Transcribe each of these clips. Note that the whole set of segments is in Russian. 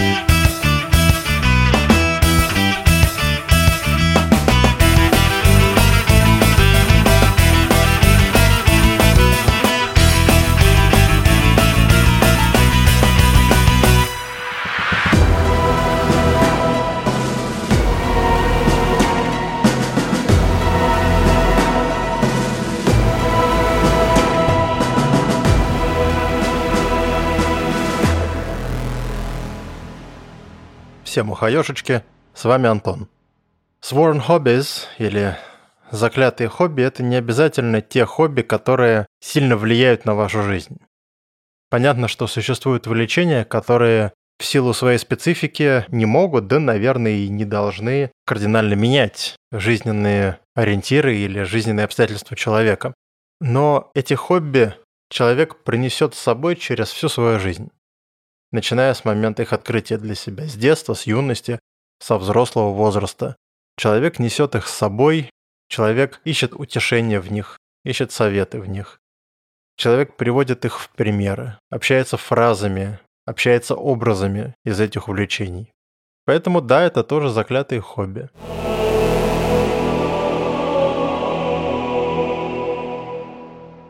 Всем ухаешечки, с вами Антон. Sworn Hobbies или заклятые хобби – это не обязательно те хобби, которые сильно влияют на вашу жизнь. Понятно, что существуют увлечения, которые в силу своей специфики не могут, да, наверное, и не должны кардинально менять жизненные ориентиры или жизненные обстоятельства человека. Но эти хобби человек принесет с собой через всю свою жизнь начиная с момента их открытия для себя, с детства, с юности, со взрослого возраста. Человек несет их с собой, человек ищет утешения в них, ищет советы в них. Человек приводит их в примеры, общается фразами, общается образами из этих увлечений. Поэтому да, это тоже заклятые хобби.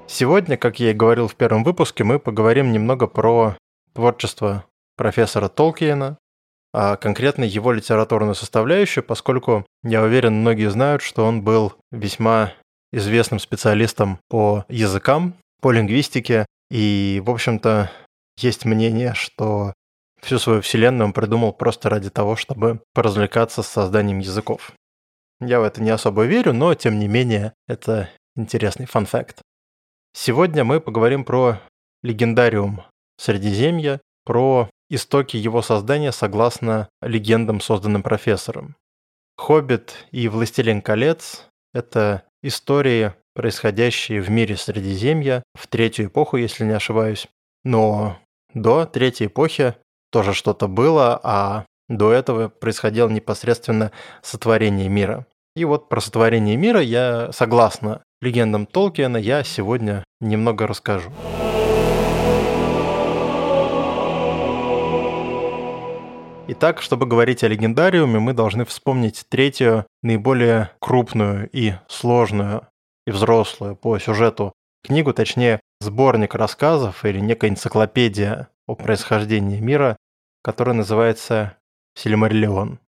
Сегодня, как я и говорил в первом выпуске, мы поговорим немного про творчество профессора Толкиена, а конкретно его литературную составляющую, поскольку, я уверен, многие знают, что он был весьма известным специалистом по языкам, по лингвистике, и, в общем-то, есть мнение, что всю свою вселенную он придумал просто ради того, чтобы поразвлекаться с созданием языков. Я в это не особо верю, но, тем не менее, это интересный фан-факт. Сегодня мы поговорим про легендариум Средиземья, про истоки его создания согласно легендам, созданным профессором. «Хоббит» и «Властелин колец» — это истории, происходящие в мире Средиземья в третью эпоху, если не ошибаюсь. Но до третьей эпохи тоже что-то было, а до этого происходило непосредственно сотворение мира. И вот про сотворение мира я, согласно легендам Толкиена, я сегодня немного расскажу. Итак, чтобы говорить о легендариуме, мы должны вспомнить третью, наиболее крупную и сложную и взрослую по сюжету книгу, точнее сборник рассказов или некая энциклопедия о происхождении мира, которая называется «Сильмариллион».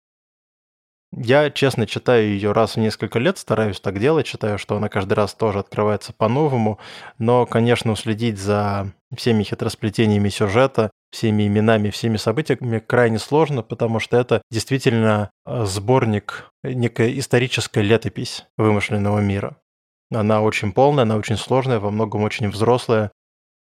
Я, честно, читаю ее раз в несколько лет, стараюсь так делать, считаю, что она каждый раз тоже открывается по-новому, но, конечно, уследить за всеми хитросплетениями сюжета, всеми именами, всеми событиями крайне сложно, потому что это действительно э, сборник, некая историческая летопись вымышленного мира. Она очень полная, она очень сложная, во многом очень взрослая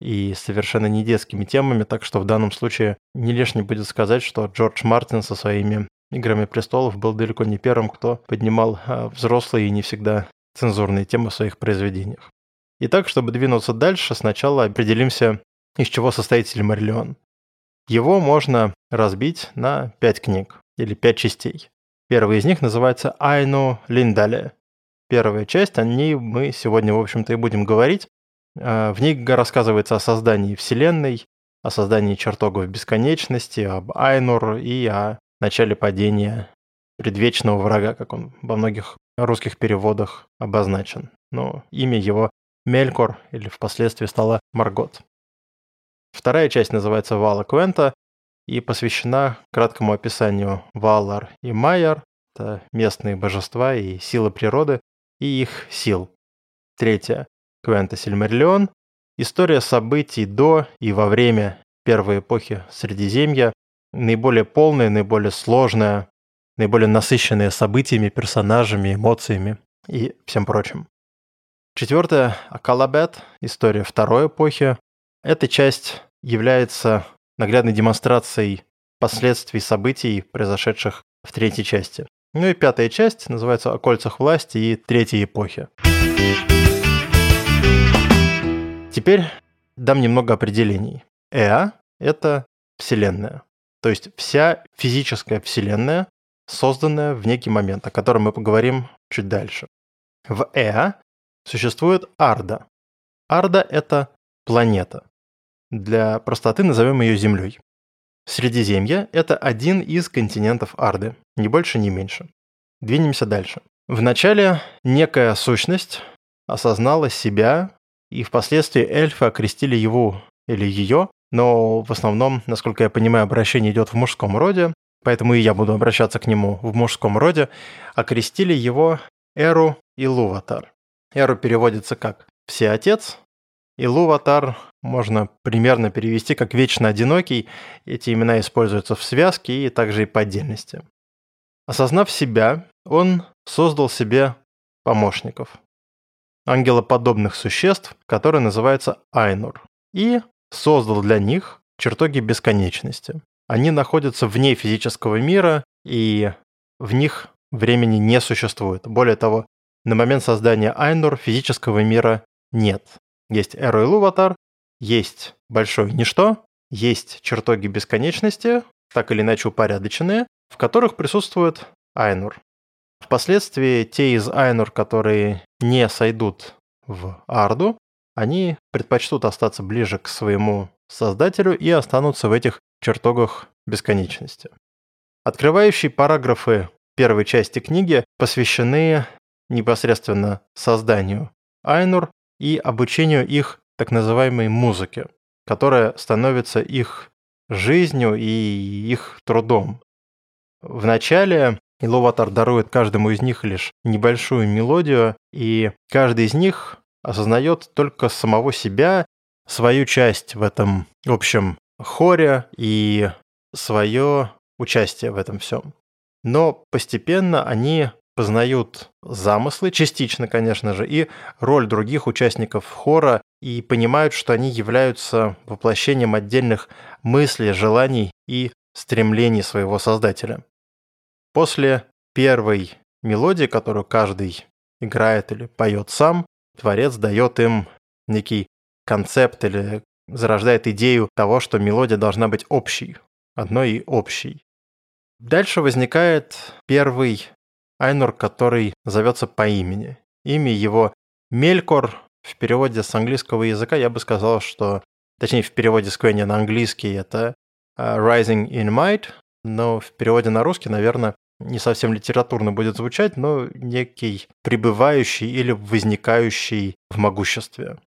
и совершенно не детскими темами, так что в данном случае не лишне будет сказать, что Джордж Мартин со своими «Играми престолов» был далеко не первым, кто поднимал а, взрослые и не всегда цензурные темы в своих произведениях. Итак, чтобы двинуться дальше, сначала определимся, из чего состоит Сильмариллион. Его можно разбить на пять книг или пять частей. Первая из них называется «Айну Линдале». Первая часть, о ней мы сегодня, в общем-то, и будем говорить. А, в ней рассказывается о создании Вселенной, о создании чертогов бесконечности, об Айнур и о начале падения предвечного врага, как он во многих русских переводах обозначен. Но имя его Мелькор или впоследствии стало Маргот. Вторая часть называется Вала Квента и посвящена краткому описанию Валар и Майяр, это местные божества и силы природы, и их сил. Третья – Квента Сильмариллион, история событий до и во время первой эпохи Средиземья, наиболее полная, наиболее сложная, наиболее насыщенная событиями, персонажами, эмоциями и всем прочим. Четвертое – Акалабет, история второй эпохи. Эта часть является наглядной демонстрацией последствий событий, произошедших в третьей части. Ну и пятая часть называется «О кольцах власти и третьей эпохи». Теперь дам немного определений. Эа – это Вселенная. То есть вся физическая Вселенная, созданная в некий момент, о котором мы поговорим чуть дальше. В Эа существует Арда. Арда – это планета. Для простоты назовем ее Землей. Средиземье – это один из континентов Арды, ни больше, ни меньше. Двинемся дальше. Вначале некая сущность осознала себя, и впоследствии эльфы окрестили его или ее, но в основном, насколько я понимаю, обращение идет в мужском роде, поэтому и я буду обращаться к нему в мужском роде, окрестили его Эру Илуватар. Эру переводится как «всеотец», Илуватар можно примерно перевести как «вечно одинокий». Эти имена используются в связке и также и по отдельности. Осознав себя, он создал себе помощников, ангелоподобных существ, которые называются Айнур, и создал для них чертоги бесконечности. Они находятся вне физического мира, и в них времени не существует. Более того, на момент создания Айнур физического мира нет. Есть Эру и Луватар, есть большое ничто, есть чертоги бесконечности, так или иначе упорядоченные, в которых присутствует Айнур. Впоследствии те из Айнур, которые не сойдут в Арду, они предпочтут остаться ближе к своему создателю и останутся в этих чертогах бесконечности. Открывающие параграфы первой части книги посвящены непосредственно созданию Айнур и обучению их так называемой музыке, которая становится их жизнью и их трудом. Вначале Иловатар дарует каждому из них лишь небольшую мелодию, и каждый из них осознает только самого себя, свою часть в этом общем хоре и свое участие в этом всем. Но постепенно они познают замыслы, частично, конечно же, и роль других участников хора, и понимают, что они являются воплощением отдельных мыслей, желаний и стремлений своего создателя. После первой мелодии, которую каждый играет или поет сам, творец дает им некий концепт или зарождает идею того, что мелодия должна быть общей, одной и общей. Дальше возникает первый Айнур, который зовется по имени. Имя его Мелькор. В переводе с английского языка я бы сказал, что... Точнее, в переводе с Квенни на английский это uh, Rising in Might, но в переводе на русский, наверное, не совсем литературно будет звучать, но некий пребывающий или возникающий в могуществе.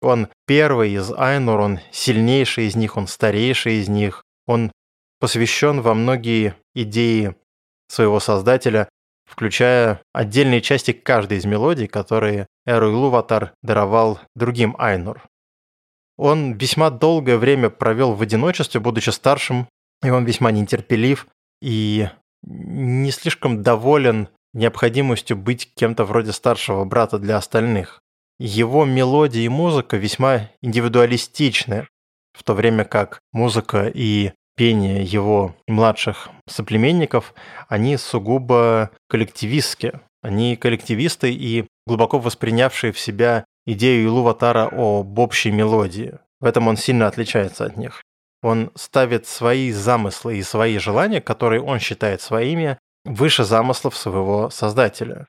Он первый из Айнур, он сильнейший из них, он старейший из них, он посвящен во многие идеи своего создателя, включая отдельные части каждой из мелодий, которые Эру Илуватар даровал другим Айнур. Он весьма долгое время провел в одиночестве, будучи старшим, и он весьма нетерпелив и не слишком доволен необходимостью быть кем-то вроде старшего брата для остальных. Его мелодия и музыка весьма индивидуалистичны, в то время как музыка и пение его младших соплеменников, они сугубо коллективистские. Они коллективисты и глубоко воспринявшие в себя идею Илуватара об общей мелодии. В этом он сильно отличается от них. Он ставит свои замыслы и свои желания, которые он считает своими, выше замыслов своего создателя.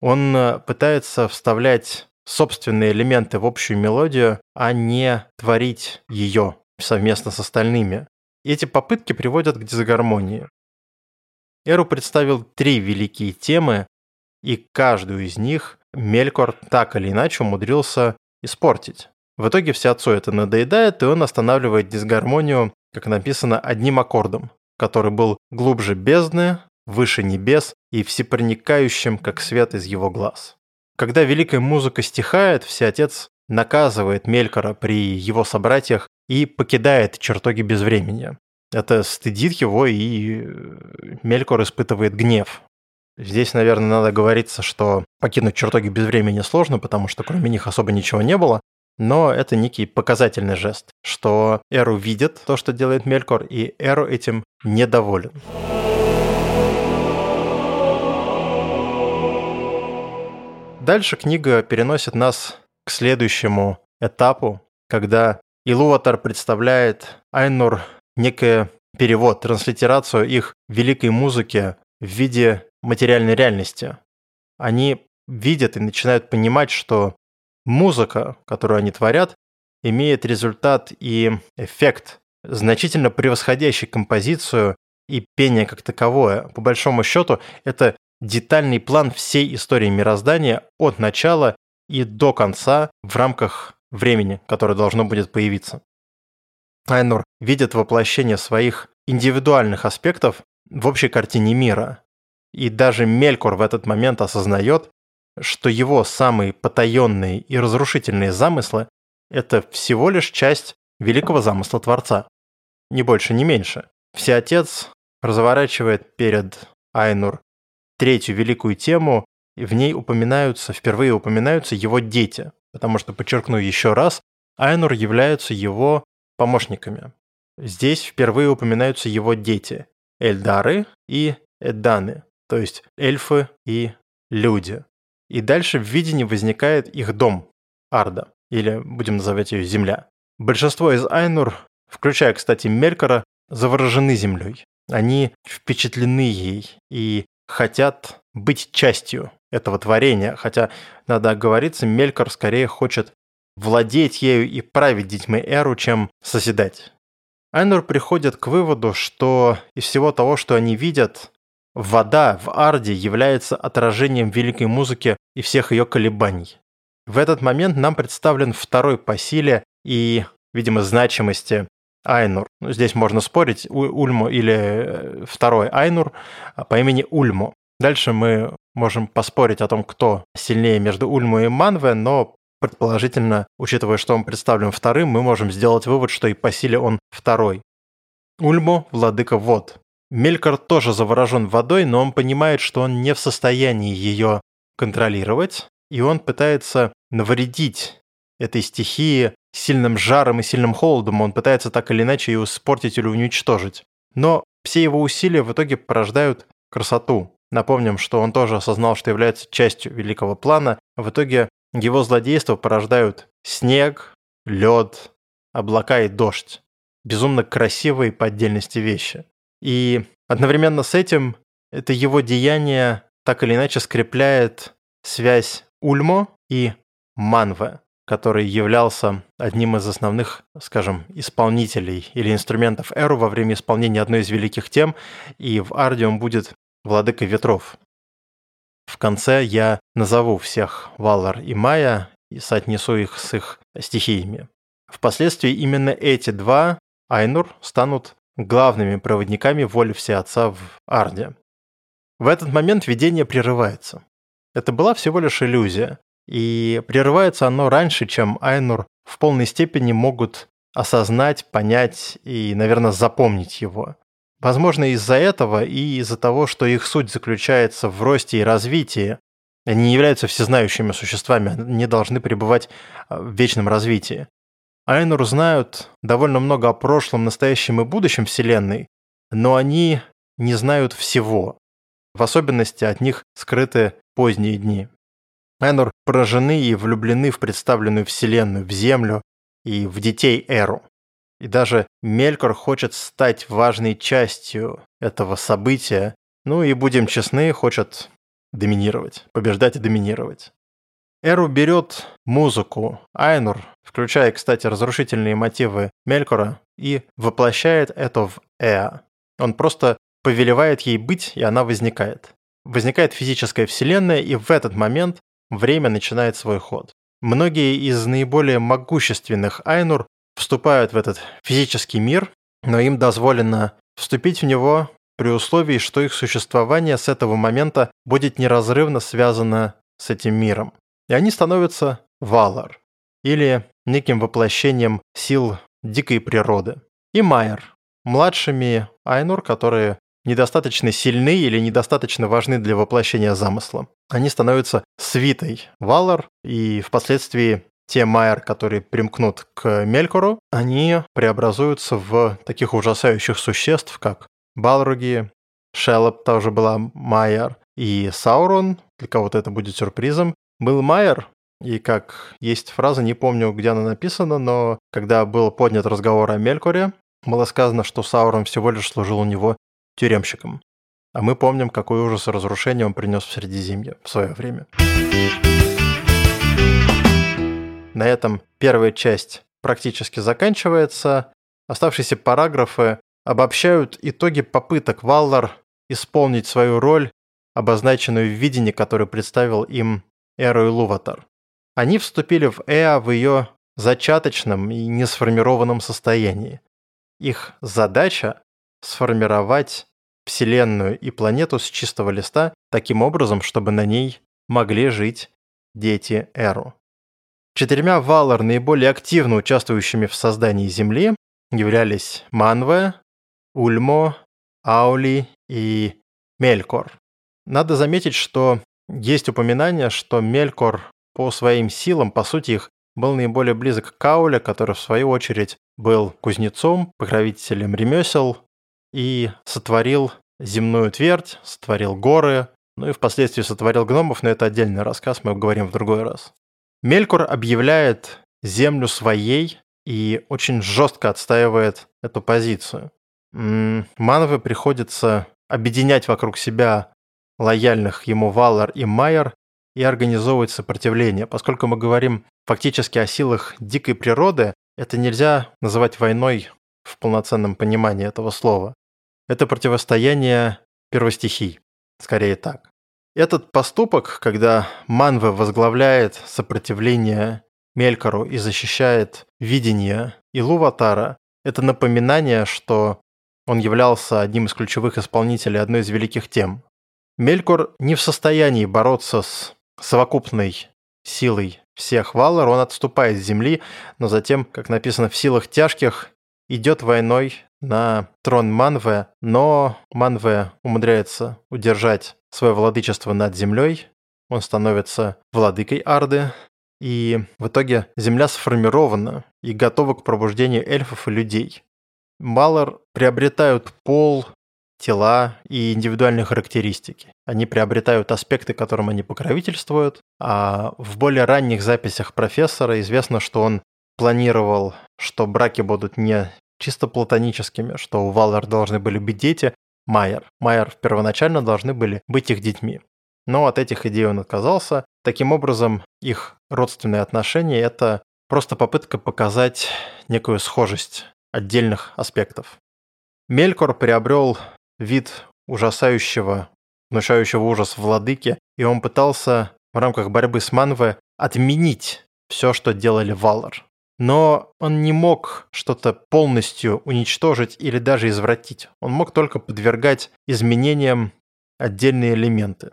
Он э, пытается вставлять собственные элементы в общую мелодию, а не творить ее совместно с остальными. Эти попытки приводят к дисгармонии. Эру представил три великие темы, и каждую из них Мелькор так или иначе умудрился испортить. В итоге все отцу это надоедает, и он останавливает дисгармонию, как написано, одним аккордом, который был глубже бездны, выше небес и всепроникающим, как свет из его глаз. Когда великая музыка стихает, всеотец наказывает Мелькора при его собратьях и покидает чертоги безвремени. Это стыдит его, и э, Мелькор испытывает гнев. Здесь, наверное, надо говориться, что покинуть чертоги безвремени сложно, потому что кроме них особо ничего не было, но это некий показательный жест, что Эру видит то, что делает Мелькор, и Эру этим недоволен. Дальше книга переносит нас к следующему этапу, когда Илуватар представляет Айнур некий перевод, транслитерацию их великой музыки в виде материальной реальности. Они видят и начинают понимать, что музыка, которую они творят, имеет результат и эффект значительно превосходящий композицию и пение как таковое. По большому счету, это детальный план всей истории мироздания от начала и до конца в рамках времени, которое должно будет появиться. Айнур видит воплощение своих индивидуальных аспектов в общей картине мира. И даже Мелькор в этот момент осознает, что его самые потаенные и разрушительные замыслы – это всего лишь часть великого замысла Творца. Ни больше, ни меньше. Всеотец разворачивает перед Айнур третью великую тему, в ней упоминаются, впервые упоминаются его дети, потому что, подчеркну еще раз, Айнур являются его помощниками. Здесь впервые упоминаются его дети – Эльдары и Эдданы, то есть эльфы и люди. И дальше в видении возникает их дом – Арда, или будем называть ее Земля. Большинство из Айнур, включая, кстати, Мелькора, заворожены Землей. Они впечатлены ей и хотят быть частью этого творения, хотя, надо оговориться, Мелькор скорее хочет владеть ею и править детьми Эру, чем созидать. Айнур приходит к выводу, что из всего того, что они видят, вода в Арде является отражением великой музыки и всех ее колебаний. В этот момент нам представлен второй по силе и, видимо, значимости Айнур. Ну, здесь можно спорить, Ульму или э, второй Айнур а, по имени Ульму. Дальше мы можем поспорить о том, кто сильнее между Ульму и Манве, но предположительно, учитывая, что он представлен вторым, мы можем сделать вывод, что и по силе он второй. Ульму – владыка вод. Мелькар тоже заворожен водой, но он понимает, что он не в состоянии ее контролировать, и он пытается навредить этой стихии сильным жаром и сильным холодом, он пытается так или иначе ее испортить или уничтожить. Но все его усилия в итоге порождают красоту. Напомним, что он тоже осознал, что является частью великого плана. В итоге его злодейства порождают снег, лед, облака и дождь. Безумно красивые по отдельности вещи. И одновременно с этим это его деяние так или иначе скрепляет связь Ульмо и Манве который являлся одним из основных, скажем, исполнителей или инструментов Эру во время исполнения одной из великих тем, и в Арде будет владыкой ветров. В конце я назову всех Валар и Майя и соотнесу их с их стихиями. Впоследствии именно эти два, Айнур, станут главными проводниками воли Всеотца в Арде. В этот момент видение прерывается. Это была всего лишь иллюзия. И прерывается оно раньше, чем Айнур в полной степени могут осознать, понять и, наверное, запомнить его. Возможно, из-за этого и из-за того, что их суть заключается в росте и развитии, они не являются всезнающими существами, они должны пребывать а, в вечном развитии. Айнур знают довольно много о прошлом, настоящем и будущем Вселенной, но они не знают всего. В особенности от них скрыты поздние дни. Энор поражены и влюблены в представленную вселенную, в Землю и в детей Эру. И даже Мелькор хочет стать важной частью этого события, ну и, будем честны, хочет доминировать, побеждать и доминировать. Эру берет музыку Айнур, включая, кстати, разрушительные мотивы Мелькора, и воплощает это в Эа. Он просто повелевает ей быть, и она возникает. Возникает физическая вселенная, и в этот момент время начинает свой ход. Многие из наиболее могущественных Айнур вступают в этот физический мир, но им дозволено вступить в него при условии, что их существование с этого момента будет неразрывно связано с этим миром. И они становятся Валар, или неким воплощением сил дикой природы. И Майер, младшими Айнур, которые недостаточно сильны или недостаточно важны для воплощения замысла. Они становятся свитой Валар, и впоследствии те Майер, которые примкнут к Мелькору, они преобразуются в таких ужасающих существ, как Балруги, Шелоп тоже была Майер, и Саурон, для кого-то это будет сюрпризом, был Майер, и как есть фраза, не помню, где она написана, но когда был поднят разговор о Мелькоре, было сказано, что Саурон всего лишь служил у него тюремщиком. А мы помним, какой ужас и разрушение он принес в Средиземье в свое время. На этом первая часть практически заканчивается. Оставшиеся параграфы обобщают итоги попыток Валлар исполнить свою роль, обозначенную в видении, которое представил им Эру Луватар. Они вступили в Эа в ее зачаточном и несформированном состоянии. Их задача – сформировать Вселенную и планету с чистого листа таким образом, чтобы на ней могли жить дети Эру. Четырьмя Валар, наиболее активно участвующими в создании Земли, являлись Манве, Ульмо, Аули и Мелькор. Надо заметить, что есть упоминание, что Мелькор по своим силам, по сути их, был наиболее близок к Ауле, который в свою очередь был кузнецом, покровителем ремесел и сотворил земную твердь, сотворил горы, ну и впоследствии сотворил гномов, но это отдельный рассказ, мы обговорим в другой раз. Мелькор объявляет землю своей и очень жестко отстаивает эту позицию. Манове приходится объединять вокруг себя лояльных ему Валар и Майер и организовывать сопротивление. Поскольку мы говорим фактически о силах дикой природы, это нельзя называть войной в полноценном понимании этого слова. Это противостояние первостихий, скорее так. Этот поступок, когда Манве возглавляет сопротивление Мелькору и защищает видение Илуватара, это напоминание, что он являлся одним из ключевых исполнителей одной из великих тем. Мелькор не в состоянии бороться с совокупной силой всех Валар, он отступает с земли, но затем, как написано в силах тяжких, идет войной на трон Манве, но Манве умудряется удержать свое владычество над землей, он становится владыкой Арды, и в итоге земля сформирована и готова к пробуждению эльфов и людей. Малор приобретают пол, тела и индивидуальные характеристики. Они приобретают аспекты, которым они покровительствуют, а в более ранних записях профессора известно, что он планировал, что браки будут не чисто платоническими, что у Валар должны были быть дети, Майер. Майер первоначально должны были быть их детьми. Но от этих идей он отказался. Таким образом, их родственные отношения – это просто попытка показать некую схожесть отдельных аспектов. Мелькор приобрел вид ужасающего, внушающего ужас владыки, и он пытался в рамках борьбы с Манве отменить все, что делали Валар. Но он не мог что-то полностью уничтожить или даже извратить. Он мог только подвергать изменениям отдельные элементы.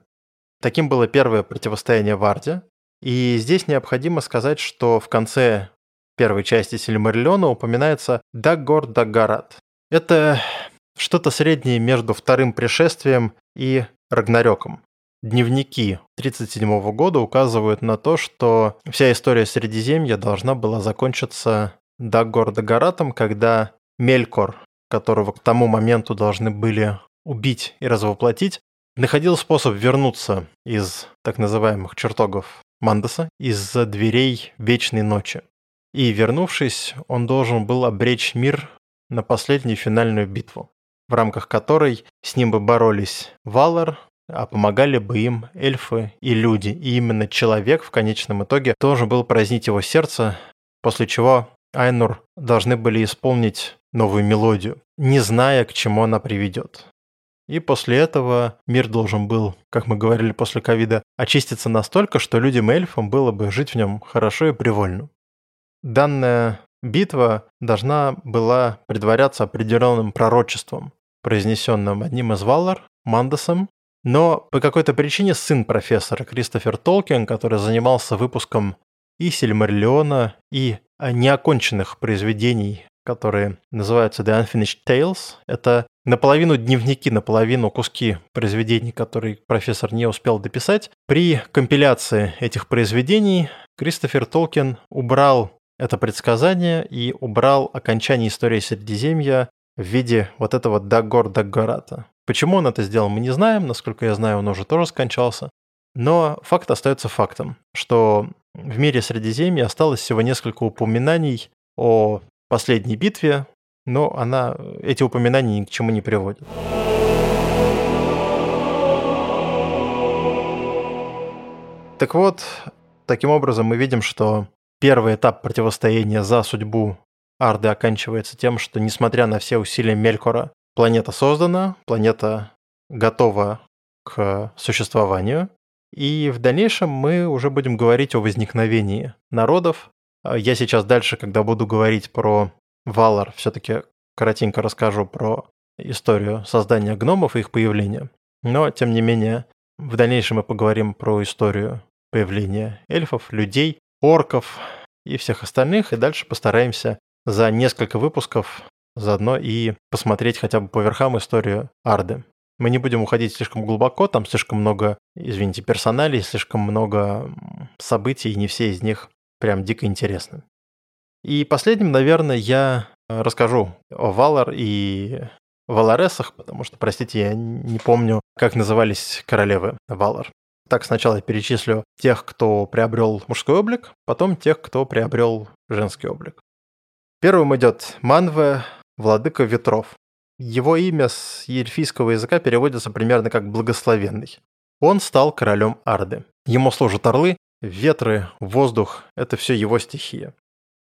Таким было первое противостояние Варде. И здесь необходимо сказать, что в конце первой части Сильмариллиона упоминается Даггор Даггарат. Это что-то среднее между вторым пришествием и Рагнарёком. Дневники 1937 года указывают на то, что вся история Средиземья должна была закончиться Даггор Даггаратом, когда Мелькор, которого к тому моменту должны были убить и развоплотить, находил способ вернуться из так называемых чертогов Мандаса, из-за дверей Вечной Ночи. И вернувшись, он должен был обречь мир на последнюю финальную битву, в рамках которой с ним бы боролись Валар, а помогали бы им эльфы и люди. И именно человек в конечном итоге должен был празднить его сердце, после чего Айнур должны были исполнить новую мелодию, не зная, к чему она приведет. И после этого мир должен был, как мы говорили после ковида, очиститься настолько, что людям и эльфам было бы жить в нем хорошо и привольно. Данная битва должна была предваряться определенным пророчеством, произнесенным одним из Валлар, Мандасом, но по какой-то причине сын профессора Кристофер Толкин, который занимался выпуском и Сильмариллиона, и неоконченных произведений которые называются The Unfinished Tales. Это наполовину дневники, наполовину куски произведений, которые профессор не успел дописать. При компиляции этих произведений Кристофер Толкин убрал это предсказание и убрал окончание истории Средиземья в виде вот этого Дагор Даггарата. Почему он это сделал, мы не знаем. Насколько я знаю, он уже тоже скончался. Но факт остается фактом, что в мире Средиземья осталось всего несколько упоминаний о последней битве, но она, эти упоминания ни к чему не приводят. Так вот, таким образом мы видим, что первый этап противостояния за судьбу Арды оканчивается тем, что, несмотря на все усилия Мелькора, планета создана, планета готова к существованию, и в дальнейшем мы уже будем говорить о возникновении народов. А я сейчас дальше, когда буду говорить про Валар, все-таки коротенько расскажу про историю создания гномов и их появления. Но, тем не менее, в дальнейшем мы поговорим про историю появления эльфов, людей, орков и всех остальных, и дальше постараемся за несколько выпусков заодно и посмотреть хотя бы по верхам историю Арды. Мы не будем уходить слишком глубоко, там слишком много, извините, персоналей, слишком много событий, и не все из них прям дико интересны. И последним, наверное, я расскажу о Валар и Валаресах, потому что, простите, я не помню, как назывались королевы Валар. Так сначала я перечислю тех, кто приобрел мужской облик, потом тех, кто приобрел женский облик. Первым идет Манве, владыка ветров. Его имя с ельфийского языка переводится примерно как «благословенный». Он стал королем Арды. Ему служат орлы, ветры, воздух – это все его стихия.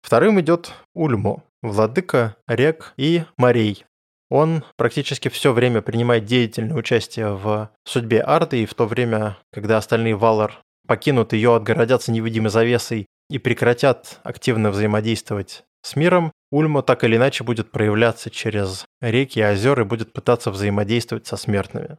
Вторым идет Ульмо, владыка рек и морей. Он практически все время принимает деятельное участие в судьбе Арды, и в то время, когда остальные Валар покинут ее, отгородятся невидимой завесой и прекратят активно взаимодействовать с миром, Ульмо так или иначе будет проявляться через реки и озера и будет пытаться взаимодействовать со смертными.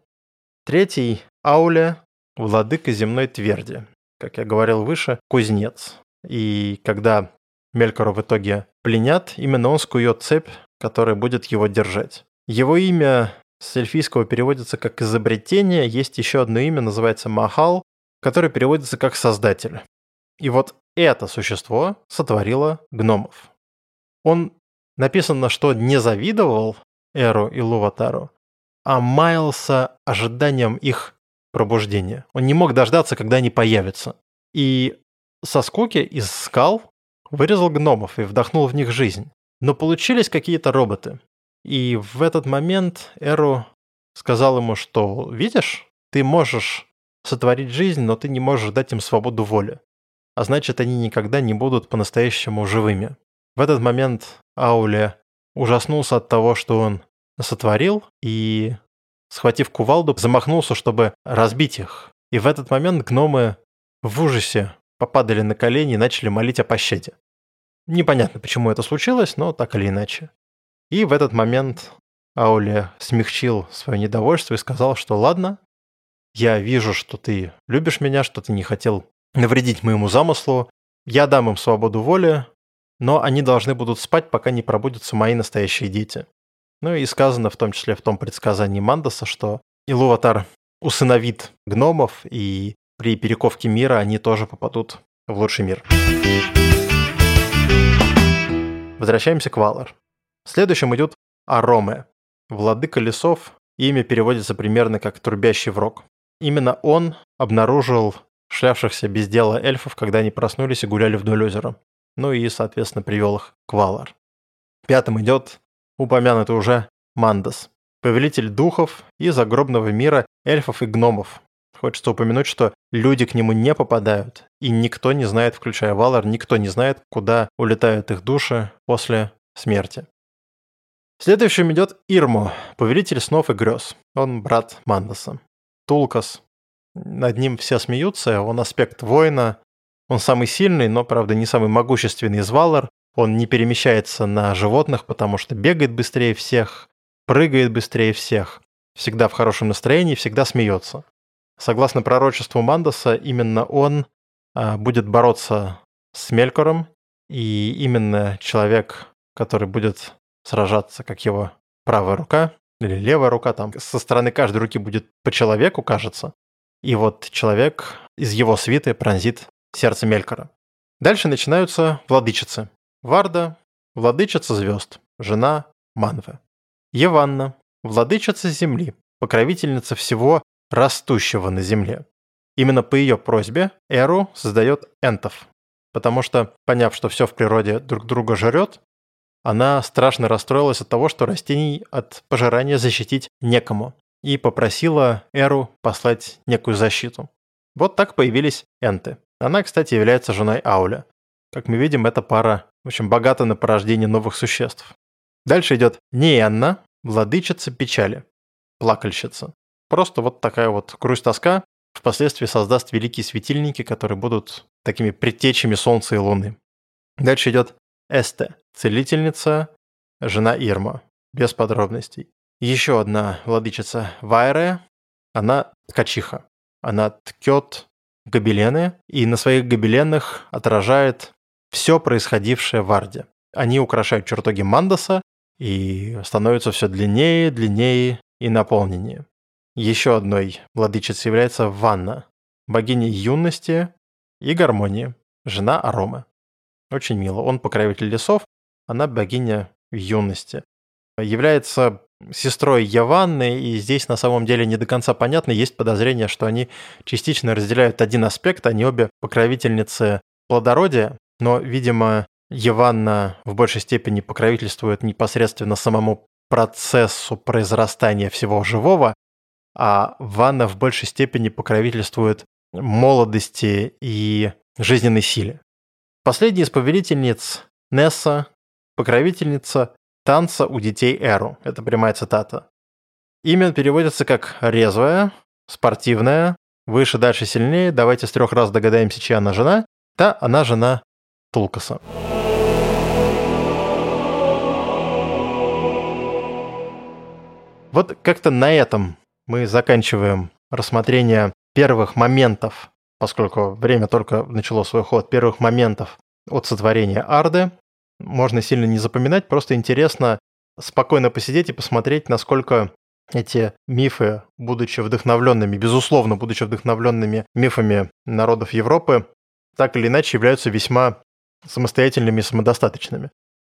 Третий – Ауля, владыка земной тверди. Как я говорил выше, кузнец. И когда Мелькора в итоге пленят, именно он скует цепь, которая будет его держать. Его имя с эльфийского переводится как «изобретение», есть еще одно имя, называется Махал, которое переводится как «создатель». И вот это существо сотворило гномов. Он написано, что не завидовал Эру и Луватару, а маялся ожиданием их пробуждения. Он не мог дождаться, когда они появятся. И со скуки из скал Вырезал гномов и вдохнул в них жизнь. Но получились какие-то роботы. И в этот момент Эру сказал ему, что «Видишь, ты можешь сотворить жизнь, но ты не можешь дать им свободу воли. А значит, они никогда не будут по-настоящему живыми». В этот момент Ауле ужаснулся от того, что он сотворил, и, схватив кувалду, замахнулся, чтобы разбить их. И в этот момент гномы в ужасе попадали на колени и начали молить о пощаде. Непонятно, почему это случилось, но так или иначе. И в этот момент Ауле смягчил свое недовольство и сказал, что ладно, я вижу, что ты любишь меня, что ты не хотел навредить моему замыслу, я дам им свободу воли, но они должны будут спать, пока не пробудятся мои настоящие дети. Ну и сказано в том числе в том предсказании Мандаса, что Илуватар усыновит гномов, и при перековке мира они тоже попадут в лучший мир. Возвращаемся к Валар. Следующим идет Ароме, владыка лесов, имя переводится примерно как «трубящий враг». Именно он обнаружил шлявшихся без дела эльфов, когда они проснулись и гуляли вдоль озера. Ну и, соответственно, привел их к Валар. Пятым идет упомянутый уже Мандас, повелитель духов и загробного мира эльфов и гномов, Хочется упомянуть, что люди к нему не попадают, и никто не знает, включая Валар, никто не знает, куда улетают их души после смерти. Следующим идет Ирмо, повелитель снов и грез. Он брат Мандаса. Тулкас. Над ним все смеются, он аспект воина. Он самый сильный, но, правда, не самый могущественный из Валар. Он не перемещается на животных, потому что бегает быстрее всех, прыгает быстрее всех. Всегда в хорошем настроении, всегда смеется. Согласно пророчеству Мандаса, именно он а, будет бороться с Мелькором, и именно человек, который будет сражаться как его правая рука или левая рука, там со стороны каждой руки будет по человеку, кажется. И вот человек из его свиты пронзит сердце Мелькора. Дальше начинаются владычицы. Варда – владычица звезд, жена Манве. Еванна – владычица земли, покровительница всего растущего на Земле. Именно по ее просьбе Эру создает энтов, потому что, поняв, что все в природе друг друга жрет, она страшно расстроилась от того, что растений от пожирания защитить некому, и попросила Эру послать некую защиту. Вот так появились энты. Она, кстати, является женой Ауля. Как мы видим, эта пара В общем, богата на порождение новых существ. Дальше идет Ниенна, владычица печали, плакальщица. Просто вот такая вот грусть-тоска впоследствии создаст великие светильники, которые будут такими предтечами Солнца и Луны. Дальше идет Эсте, целительница, жена Ирма, без подробностей. Еще одна владычица Вайре, она ткачиха. Она ткет гобелены и на своих гобеленах отражает все происходившее в Арде. Они украшают чертоги Мандаса и становятся все длиннее, длиннее и наполненнее. Еще одной владычицей является Ванна, богиня юности и гармонии, жена Аромы. Очень мило. Он покровитель лесов, она богиня юности. Является сестрой Яванны, и здесь на самом деле не до конца понятно. Есть подозрение, что они частично разделяют один аспект, они обе покровительницы плодородия, но, видимо, Яванна в большей степени покровительствует непосредственно самому процессу произрастания всего живого, а Ванна в большей степени покровительствует молодости и жизненной силе. Последняя из повелительниц Несса, покровительница танца у детей Эру. Это прямая цитата. Имя переводится как «резвая», «спортивная», «выше, дальше, сильнее». Давайте с трех раз догадаемся, чья она жена. Да, она жена Тулкаса. Вот как-то на этом мы заканчиваем рассмотрение первых моментов, поскольку время только начало свой ход, первых моментов от сотворения Арды можно сильно не запоминать, просто интересно спокойно посидеть и посмотреть, насколько эти мифы, будучи вдохновленными, безусловно, будучи вдохновленными мифами народов Европы, так или иначе являются весьма самостоятельными и самодостаточными.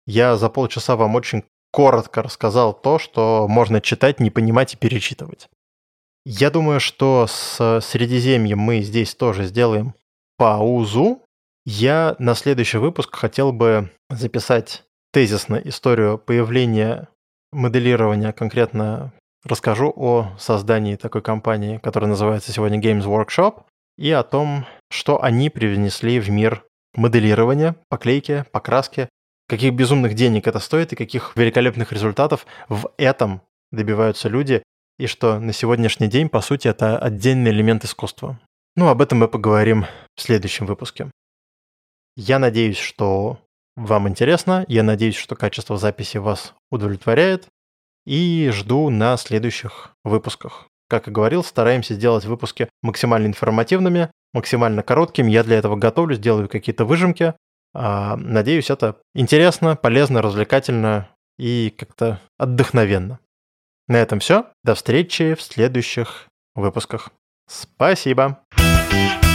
Я за полчаса вам очень коротко рассказал то, что можно читать, не понимать и перечитывать. Я думаю, что с Средиземьем мы здесь тоже сделаем паузу, я на следующий выпуск хотел бы записать тезисно историю появления моделирования, конкретно расскажу о создании такой компании, которая называется сегодня Games Workshop, и о том, что они привнесли в мир моделирования, поклейки, покраски, каких безумных денег это стоит и каких великолепных результатов в этом добиваются люди, и что на сегодняшний день, по сути, это отдельный элемент искусства. Ну, об этом мы поговорим в следующем выпуске. Я надеюсь, что вам интересно. Я надеюсь, что качество записи вас удовлетворяет. И жду на следующих выпусках. Как и говорил, стараемся сделать выпуски максимально информативными, максимально короткими. Я для этого готовлюсь, делаю какие-то выжимки. А, надеюсь, это интересно, полезно, развлекательно и как-то отдохновенно. На этом все. До встречи в следующих выпусках. Спасибо. Спасибо.